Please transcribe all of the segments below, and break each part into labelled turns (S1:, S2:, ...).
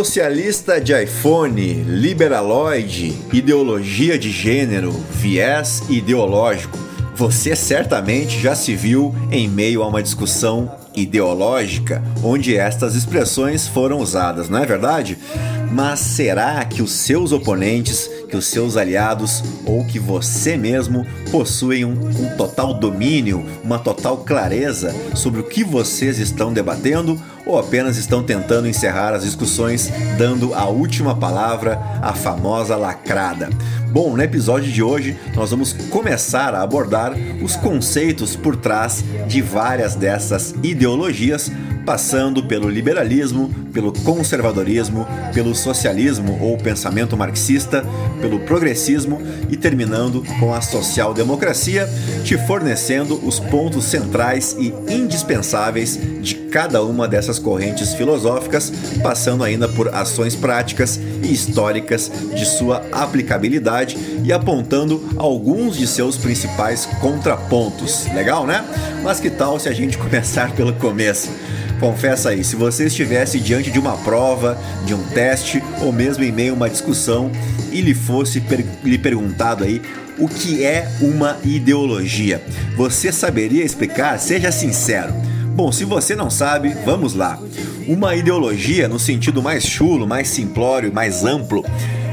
S1: Socialista de iPhone, liberaloide, ideologia de gênero, viés ideológico. Você certamente já se viu em meio a uma discussão ideológica onde estas expressões foram usadas, não é verdade? Mas será que os seus oponentes, que os seus aliados ou que você mesmo possuem um, um total domínio, uma total clareza sobre o que vocês estão debatendo ou apenas estão tentando encerrar as discussões dando a última palavra, a famosa lacrada? Bom, no episódio de hoje nós vamos começar a abordar os conceitos por trás de várias dessas ideologias, passando pelo liberalismo, pelo conservadorismo, pelo socialismo ou pensamento marxista, pelo progressismo e terminando com a social-democracia, te fornecendo os pontos centrais e indispensáveis de cada uma dessas correntes filosóficas, passando ainda por ações práticas e históricas de sua aplicabilidade e apontando alguns de seus principais contrapontos. Legal, né? Mas que tal se a gente começar pelo começo? Confessa aí, se você estivesse diante de uma prova, de um teste ou mesmo em meio a uma discussão e lhe fosse per lhe perguntado aí o que é uma ideologia, você saberia explicar? Seja sincero. Bom, se você não sabe, vamos lá. Uma ideologia, no sentido mais chulo, mais simplório, mais amplo,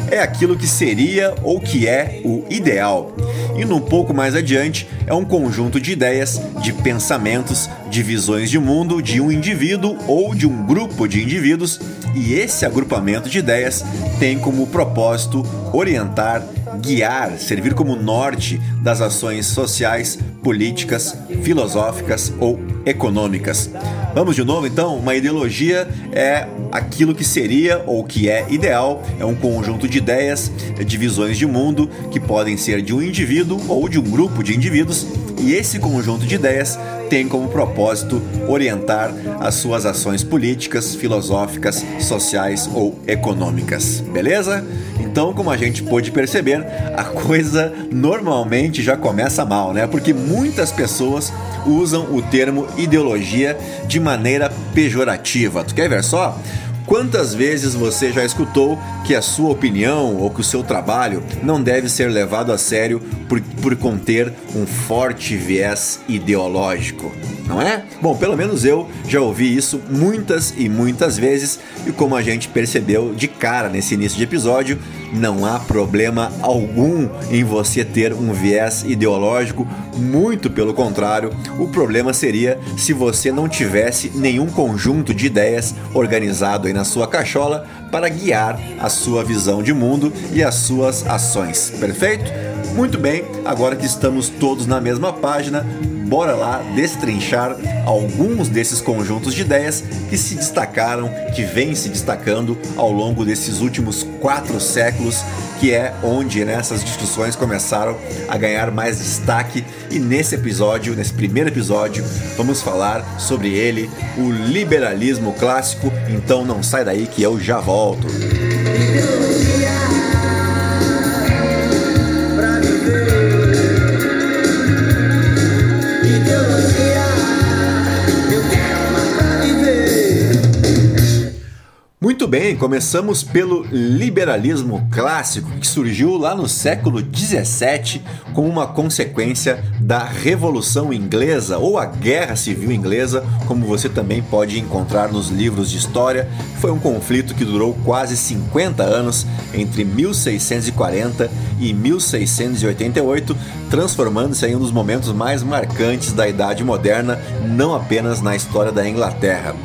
S1: é aquilo que seria ou que é o ideal. E um pouco mais adiante, é um conjunto de ideias, de pensamentos, de visões de mundo de um indivíduo ou de um grupo de indivíduos, e esse agrupamento de ideias tem como propósito orientar, guiar, servir como norte das ações sociais, políticas, filosóficas ou econômicas. Vamos de novo então? Uma ideologia é aquilo que seria ou que é ideal, é um conjunto de ideias, de visões de mundo que podem ser de um indivíduo ou de um grupo de indivíduos, e esse conjunto de ideias tem como propósito orientar as suas ações políticas, filosóficas, sociais ou econômicas. Beleza? Então, como a gente pôde perceber, a coisa normalmente já começa mal, né? Porque muitas pessoas usam o termo ideologia de maneira pejorativa. Tu quer ver só? Quantas vezes você já escutou que a sua opinião ou que o seu trabalho não deve ser levado a sério por, por conter um forte viés ideológico? Não é? Bom, pelo menos eu já ouvi isso muitas e muitas vezes, e como a gente percebeu de cara nesse início de episódio, não há problema algum em você ter um viés ideológico, muito pelo contrário, o problema seria se você não tivesse nenhum conjunto de ideias organizado aí na sua cachola para guiar a sua visão de mundo e as suas ações. Perfeito? Muito bem, agora que estamos todos na mesma página, bora lá destrinchar alguns desses conjuntos de ideias que se destacaram, que vêm se destacando ao longo desses últimos quatro séculos, que é onde nessas discussões começaram a ganhar mais destaque. E nesse episódio, nesse primeiro episódio, vamos falar sobre ele, o liberalismo clássico. Então não sai daí que eu já volto. Muito bem, começamos pelo liberalismo clássico que surgiu lá no século 17 como uma consequência da Revolução Inglesa ou a Guerra Civil Inglesa, como você também pode encontrar nos livros de história. Foi um conflito que durou quase 50 anos entre 1640 e 1688, transformando-se em um dos momentos mais marcantes da Idade Moderna, não apenas na história da Inglaterra.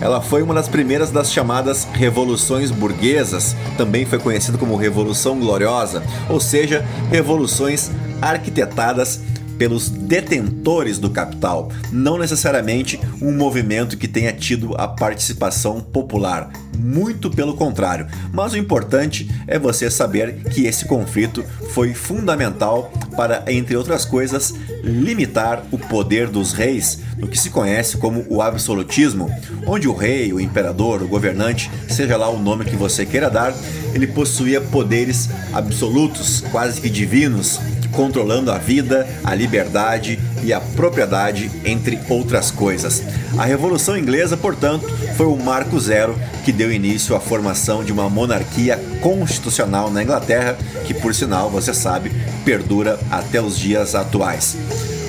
S1: Ela foi uma das primeiras das chamadas revoluções burguesas, também foi conhecido como Revolução Gloriosa, ou seja, revoluções arquitetadas pelos detentores do capital, não necessariamente um movimento que tenha tido a participação popular. Muito pelo contrário, mas o importante é você saber que esse conflito foi fundamental para, entre outras coisas, limitar o poder dos reis, no que se conhece como o absolutismo, onde o rei, o imperador, o governante, seja lá o nome que você queira dar, ele possuía poderes absolutos, quase que divinos, controlando a vida, a liberdade e a propriedade, entre outras coisas. A Revolução Inglesa, portanto, foi o marco zero que deu início à formação de uma monarquia constitucional na Inglaterra, que por sinal, você sabe, perdura até os dias atuais.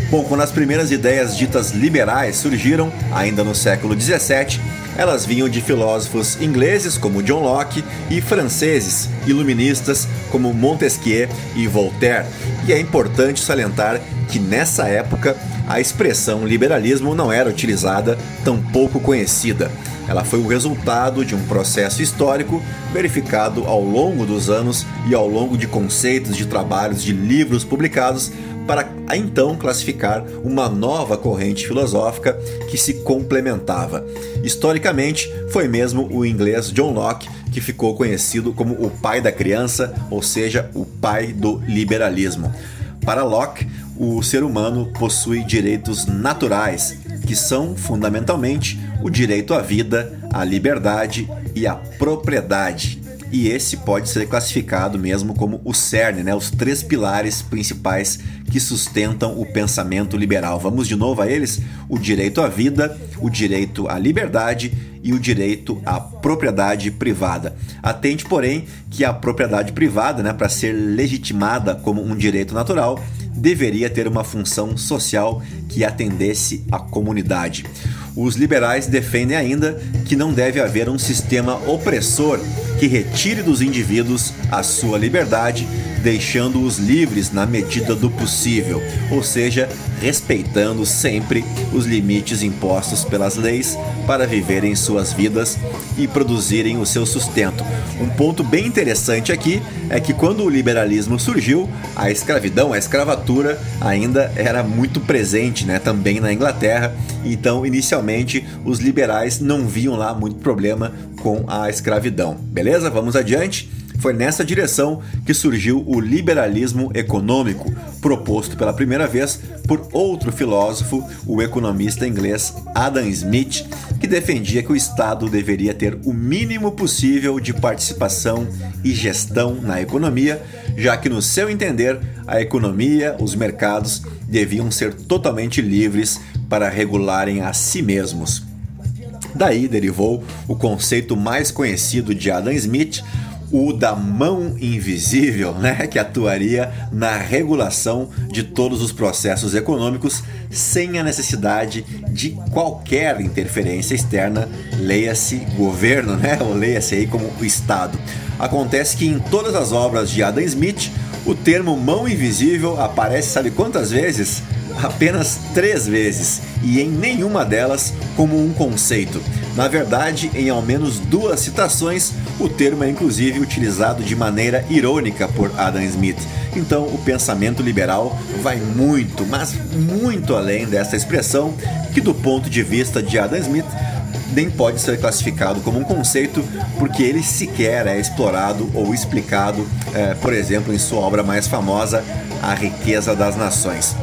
S1: Bom, quando as primeiras ideias ditas liberais surgiram, ainda no século 17, elas vinham de filósofos ingleses como John Locke e franceses iluministas como Montesquieu e Voltaire. E é importante salientar que nessa época a expressão liberalismo não era utilizada, tão pouco conhecida. Ela foi o resultado de um processo histórico verificado ao longo dos anos e ao longo de conceitos de trabalhos de livros publicados para então classificar uma nova corrente filosófica que se complementava. Historicamente, foi mesmo o inglês John Locke que ficou conhecido como o pai da criança, ou seja, o pai do liberalismo. Para Locke, o ser humano possui direitos naturais, que são fundamentalmente o direito à vida, à liberdade e à propriedade. E esse pode ser classificado mesmo como o cerne, né? os três pilares principais que sustentam o pensamento liberal. Vamos de novo a eles: o direito à vida, o direito à liberdade e o direito à propriedade privada. Atente, porém, que a propriedade privada, né, para ser legitimada como um direito natural, deveria ter uma função social que atendesse à comunidade. Os liberais defendem ainda que não deve haver um sistema opressor que retire dos indivíduos a sua liberdade, deixando-os livres na medida do possível, ou seja, respeitando sempre os limites impostos pelas leis para viverem suas vidas e produzirem o seu sustento. Um ponto bem interessante aqui é que quando o liberalismo surgiu, a escravidão, a escravatura ainda era muito presente, né, também na Inglaterra. Então, inicialmente, os liberais não viam lá muito problema com a escravidão. Beleza? Vamos adiante. Foi nessa direção que surgiu o liberalismo econômico, proposto pela primeira vez por outro filósofo, o economista inglês Adam Smith, que defendia que o Estado deveria ter o mínimo possível de participação e gestão na economia, já que, no seu entender, a economia, os mercados deviam ser totalmente livres para regularem a si mesmos. Daí derivou o conceito mais conhecido de Adam Smith, o da mão invisível, né, que atuaria na regulação de todos os processos econômicos sem a necessidade de qualquer interferência externa, leia-se governo, né, ou leia-se aí como o Estado. Acontece que em todas as obras de Adam Smith, o termo mão invisível aparece sabe quantas vezes? Apenas três vezes e em nenhuma delas como um conceito. Na verdade, em ao menos duas citações, o termo é inclusive utilizado de maneira irônica por Adam Smith. Então, o pensamento liberal vai muito, mas muito além dessa expressão, que do ponto de vista de Adam Smith nem pode ser classificado como um conceito porque ele sequer é explorado ou explicado, é, por exemplo, em sua obra mais famosa, A Riqueza das Nações.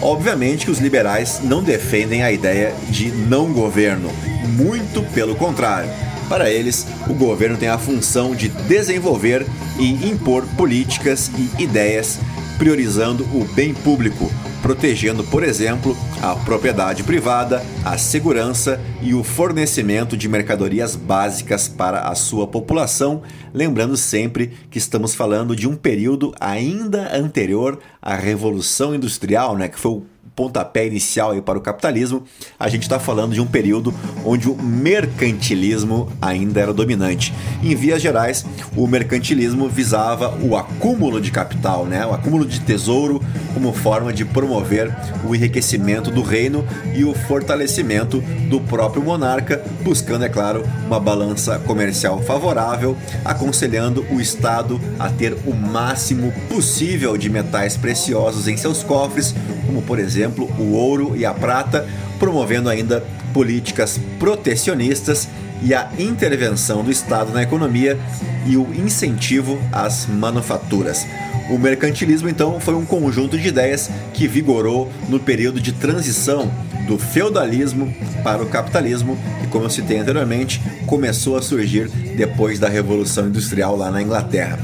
S1: Obviamente que os liberais não defendem a ideia de não governo, muito pelo contrário. Para eles, o governo tem a função de desenvolver e impor políticas e ideias priorizando o bem público, protegendo, por exemplo, a propriedade privada, a segurança e o fornecimento de mercadorias básicas para a sua população, lembrando sempre que estamos falando de um período ainda anterior à Revolução Industrial, né, que foi o pontapé inicial para o capitalismo, a gente está falando de um período onde o mercantilismo ainda era dominante. Em vias gerais, o mercantilismo visava o acúmulo de capital, né? o acúmulo de tesouro, como forma de promover o enriquecimento do reino e o fortalecimento do próprio monarca, buscando, é claro, uma balança comercial favorável, aconselhando o Estado a ter o máximo possível de metais preciosos em seus cofres, como por exemplo o ouro e a prata, promovendo ainda políticas protecionistas e a intervenção do Estado na economia e o incentivo às manufaturas. O mercantilismo, então, foi um conjunto de ideias que vigorou no período de transição do feudalismo para o capitalismo, que, como eu citei anteriormente, começou a surgir depois da Revolução Industrial lá na Inglaterra.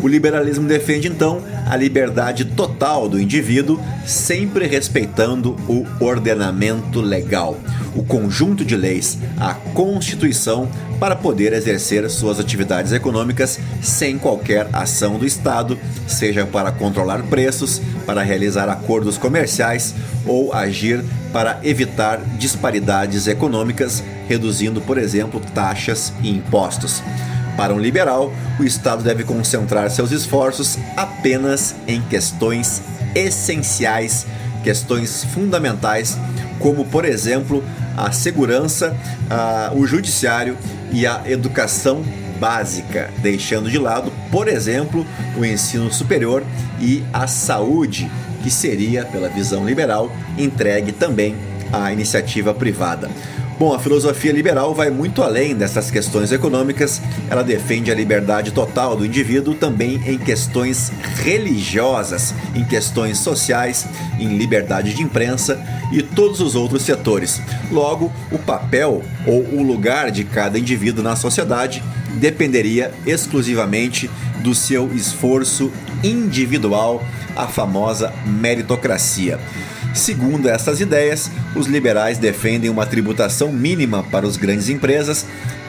S1: O liberalismo defende então a liberdade total do indivíduo, sempre respeitando o ordenamento legal, o conjunto de leis, a Constituição, para poder exercer suas atividades econômicas sem qualquer ação do Estado, seja para controlar preços, para realizar acordos comerciais ou agir para evitar disparidades econômicas, reduzindo, por exemplo, taxas e impostos. Para um liberal, o Estado deve concentrar seus esforços apenas em questões essenciais, questões fundamentais, como, por exemplo, a segurança, a, o judiciário e a educação básica, deixando de lado, por exemplo, o ensino superior e a saúde, que seria, pela visão liberal, entregue também à iniciativa privada. Bom, a filosofia liberal vai muito além dessas questões econômicas, ela defende a liberdade total do indivíduo também em questões religiosas, em questões sociais, em liberdade de imprensa e todos os outros setores. Logo, o papel ou o lugar de cada indivíduo na sociedade dependeria exclusivamente do seu esforço individual, a famosa meritocracia. Segundo essas ideias, os liberais defendem uma tributação mínima para as grandes empresas,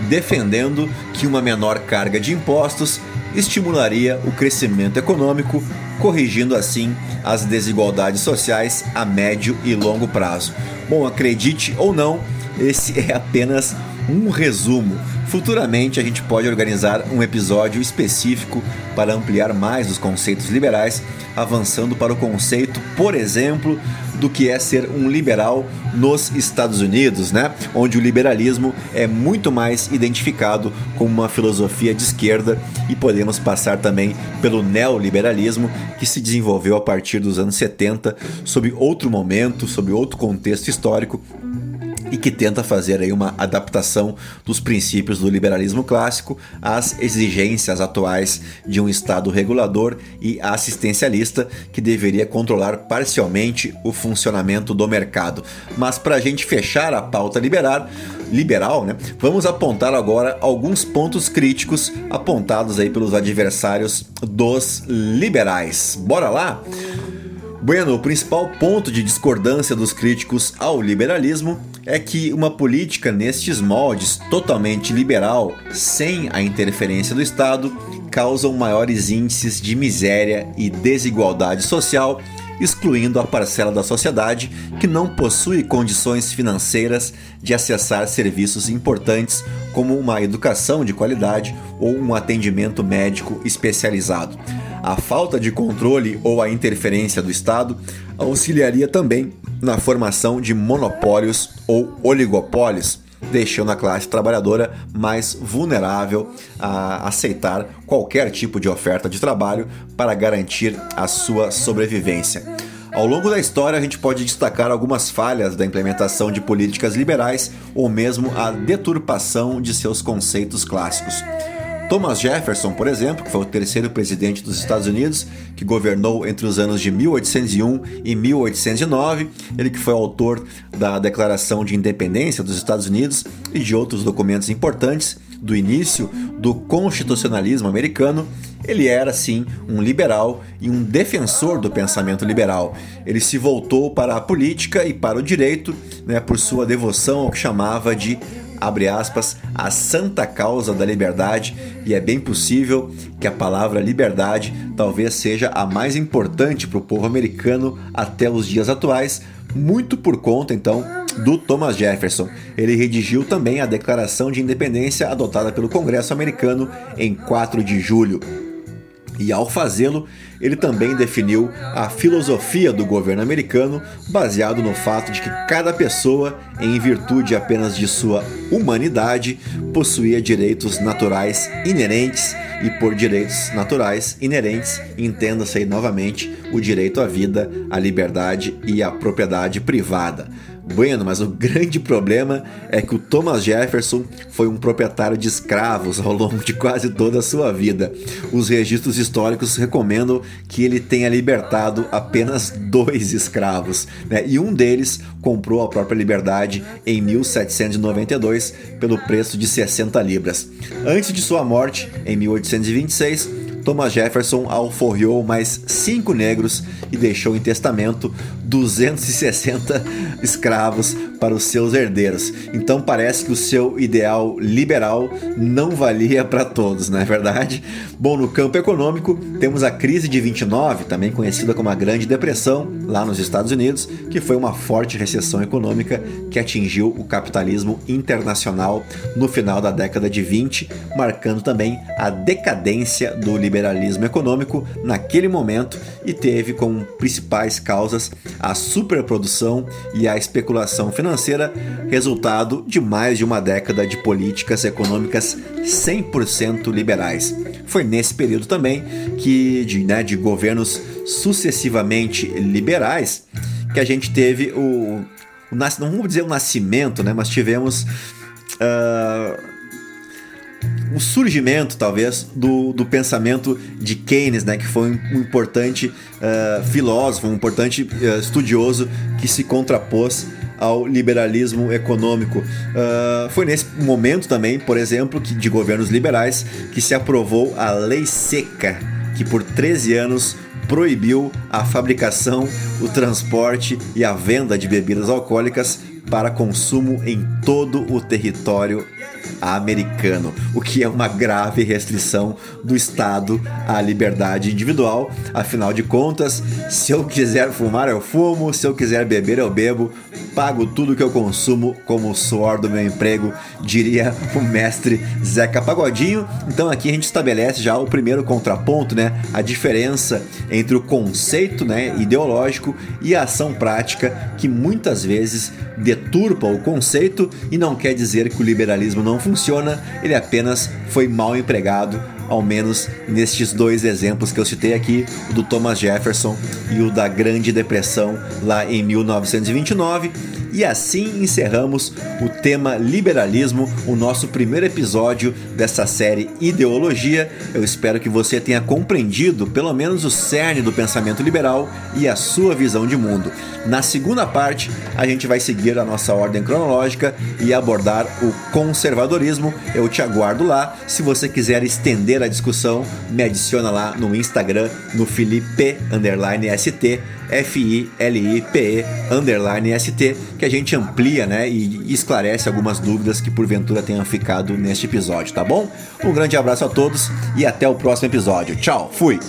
S1: defendendo que uma menor carga de impostos estimularia o crescimento econômico, corrigindo assim as desigualdades sociais a médio e longo prazo. Bom, acredite ou não, esse é apenas um resumo. Futuramente a gente pode organizar um episódio específico para ampliar mais os conceitos liberais, avançando para o conceito, por exemplo, do que é ser um liberal nos Estados Unidos, né? Onde o liberalismo é muito mais identificado como uma filosofia de esquerda e podemos passar também pelo neoliberalismo que se desenvolveu a partir dos anos 70, sob outro momento, sob outro contexto histórico e que tenta fazer aí uma adaptação dos princípios do liberalismo clássico às exigências atuais de um Estado regulador e assistencialista que deveria controlar parcialmente o funcionamento do mercado. Mas para a gente fechar a pauta liberal, liberal, né, vamos apontar agora alguns pontos críticos apontados aí pelos adversários dos liberais. Bora lá? Bueno, o principal ponto de discordância dos críticos ao liberalismo é que uma política nestes moldes totalmente liberal, sem a interferência do Estado, causam maiores índices de miséria e desigualdade social excluindo a parcela da sociedade que não possui condições financeiras de acessar serviços importantes como uma educação de qualidade ou um atendimento médico especializado. A falta de controle ou a interferência do Estado auxiliaria também na formação de monopólios ou oligopólios deixando a classe trabalhadora mais vulnerável a aceitar qualquer tipo de oferta de trabalho para garantir a sua sobrevivência. Ao longo da história, a gente pode destacar algumas falhas da implementação de políticas liberais ou mesmo a deturpação de seus conceitos clássicos. Thomas Jefferson, por exemplo, que foi o terceiro presidente dos Estados Unidos, que governou entre os anos de 1801 e 1809, ele que foi autor da Declaração de Independência dos Estados Unidos e de outros documentos importantes do início do constitucionalismo americano, ele era sim um liberal e um defensor do pensamento liberal. Ele se voltou para a política e para o direito né, por sua devoção ao que chamava de abre aspas, a santa causa da liberdade, e é bem possível que a palavra liberdade talvez seja a mais importante para o povo americano até os dias atuais, muito por conta então do Thomas Jefferson. Ele redigiu também a Declaração de Independência adotada pelo Congresso americano em 4 de julho. E ao fazê-lo, ele também definiu a filosofia do governo americano, baseado no fato de que cada pessoa, em virtude apenas de sua humanidade, possuía direitos naturais inerentes e por direitos naturais inerentes, entenda-se aí novamente o direito à vida, à liberdade e à propriedade privada. Bueno, mas o grande problema é que o Thomas Jefferson foi um proprietário de escravos ao longo de quase toda a sua vida. Os registros históricos recomendam que ele tenha libertado apenas dois escravos, né? e um deles comprou a própria liberdade em 1792 pelo preço de 60 libras. Antes de sua morte, em 1826, Thomas Jefferson alforriou mais cinco negros e deixou em testamento 260 escravos para os seus herdeiros. Então parece que o seu ideal liberal não valia para todos, não é verdade? Bom, no campo econômico, temos a crise de 29, também conhecida como a Grande Depressão, lá nos Estados Unidos, que foi uma forte recessão econômica que atingiu o capitalismo internacional no final da década de 20, marcando também a decadência do liberalismo econômico naquele momento e teve como principais causas a superprodução e a especulação financeira, resultado de mais de uma década de políticas econômicas 100% liberais. Foi nesse período também que, de, né, de governos sucessivamente liberais, que a gente teve o, o não vamos dizer o nascimento, né, mas tivemos uh, o surgimento, talvez, do, do pensamento de Keynes, né, que foi um importante uh, filósofo, um importante uh, estudioso que se contrapôs ao liberalismo econômico. Uh, foi nesse momento também, por exemplo, que, de governos liberais que se aprovou a Lei Seca, que por 13 anos proibiu a fabricação, o transporte e a venda de bebidas alcoólicas para consumo em todo o território americano, o que é uma grave restrição do Estado à liberdade individual. Afinal de contas, se eu quiser fumar, eu fumo, se eu quiser beber, eu bebo, pago tudo que eu consumo como o suor do meu emprego, diria o mestre Zeca Pagodinho. Então aqui a gente estabelece já o primeiro contraponto, né? A diferença entre o conceito né, ideológico e a ação prática que muitas vezes deturpa o conceito e não quer dizer que o liberalismo não funciona, ele apenas foi mal empregado, ao menos nestes dois exemplos que eu citei aqui, o do Thomas Jefferson e o da Grande Depressão lá em 1929. E assim encerramos o tema liberalismo, o nosso primeiro episódio dessa série Ideologia. Eu espero que você tenha compreendido pelo menos o cerne do pensamento liberal e a sua visão de mundo. Na segunda parte, a gente vai seguir a nossa ordem cronológica e abordar o conservadorismo. Eu te aguardo lá. Se você quiser estender a discussão, me adiciona lá no Instagram, no Felipe ST F-I-L-I-P-E underline S-T, que a gente amplia né, e esclarece algumas dúvidas que porventura tenham ficado neste episódio, tá bom? Um grande abraço a todos e até o próximo episódio. Tchau, fui!